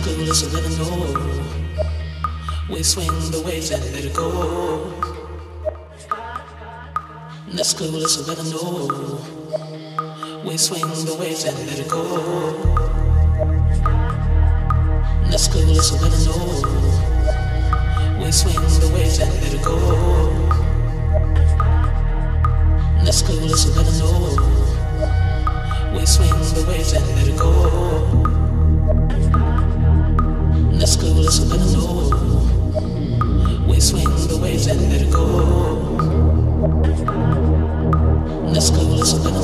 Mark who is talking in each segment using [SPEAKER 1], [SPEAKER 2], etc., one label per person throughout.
[SPEAKER 1] school is a living goal. We swing the waves and let it go. That school is a living goal. We swing the waves and let it go. That school is a living goal. We swing the waves and let it go. That school is a living goal. We swing the waves and let it go the school is gonna low. We swing the waves and Let's go. The school is gonna.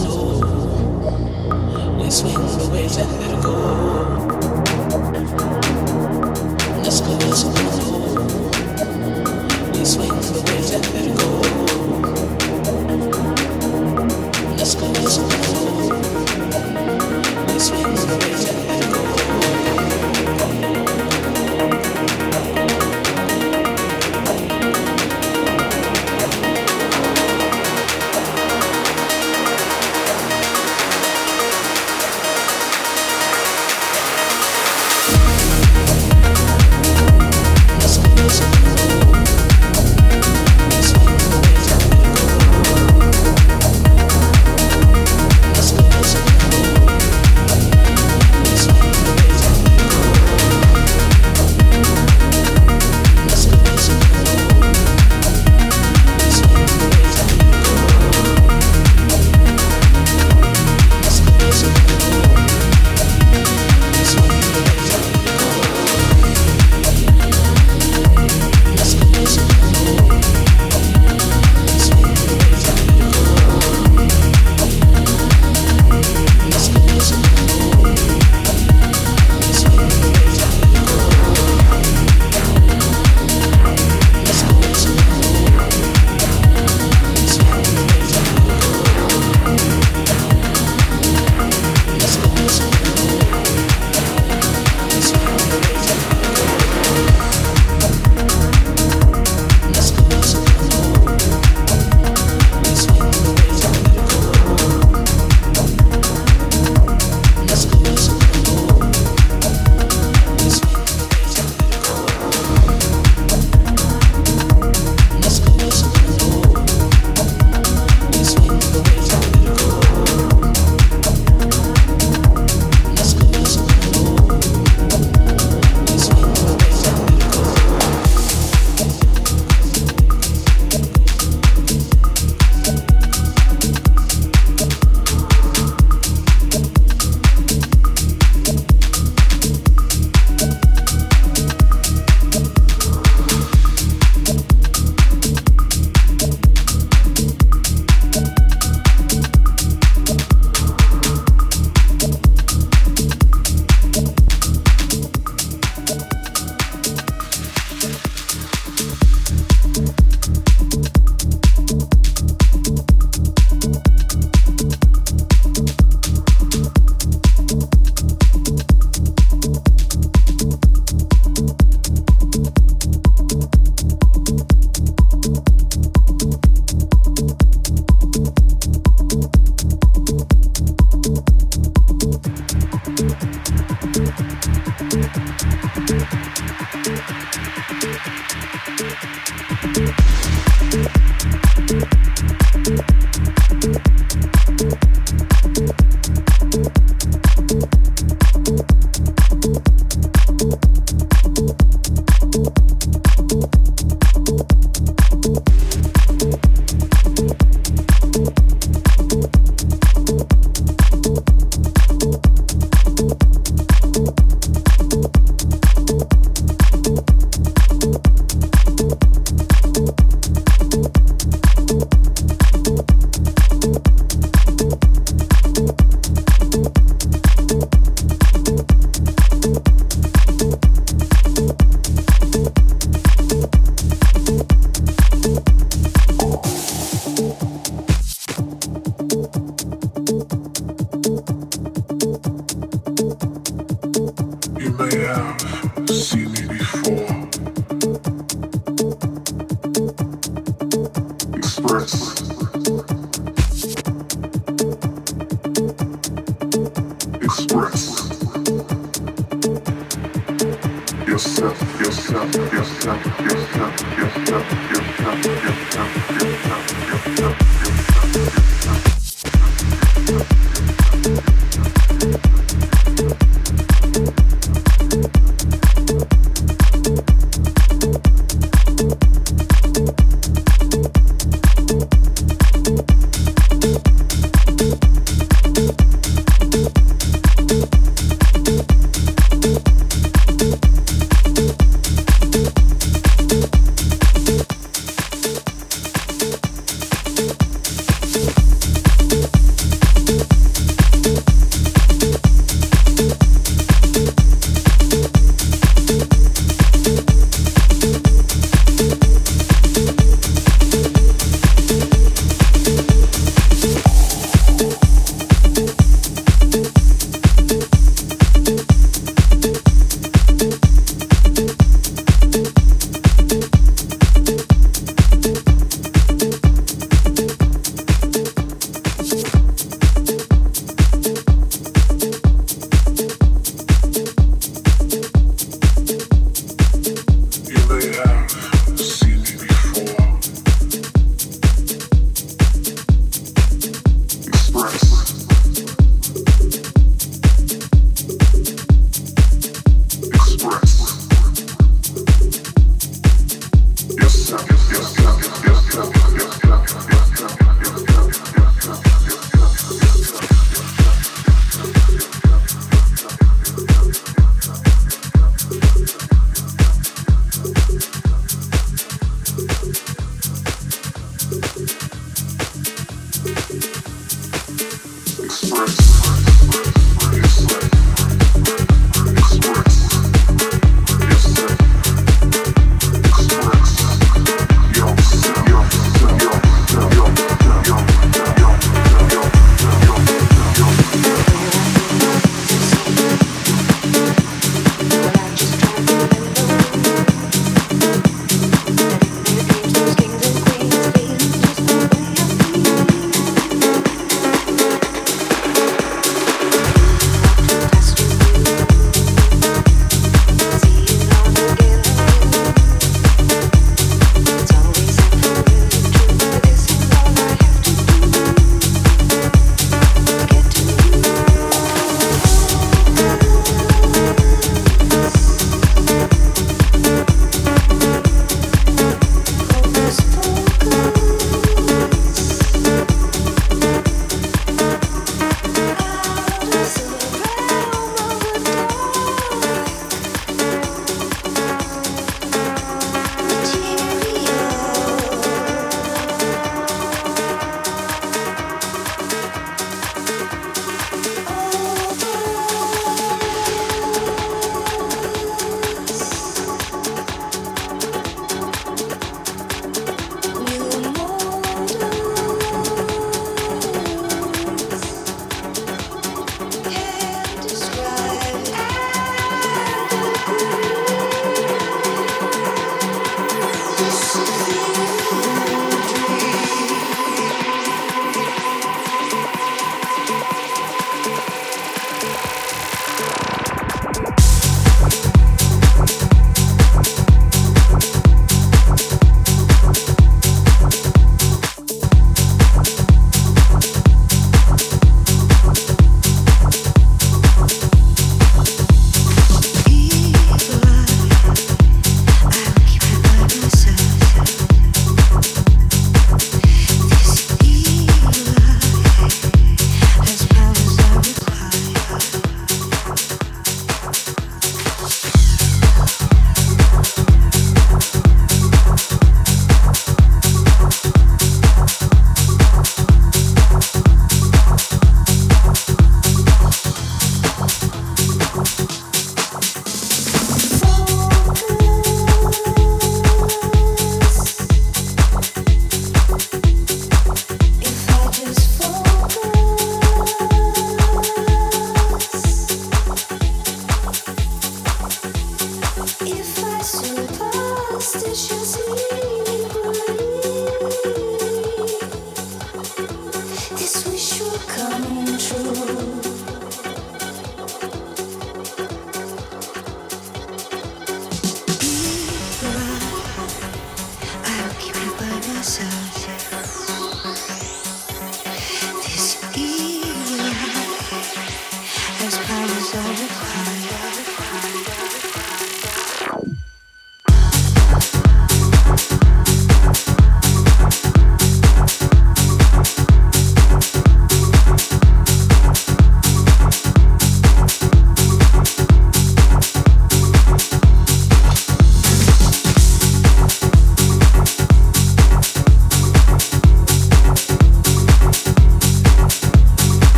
[SPEAKER 1] We swing the waves and let go. The school. We swing the waves and let it go. Thank
[SPEAKER 2] you.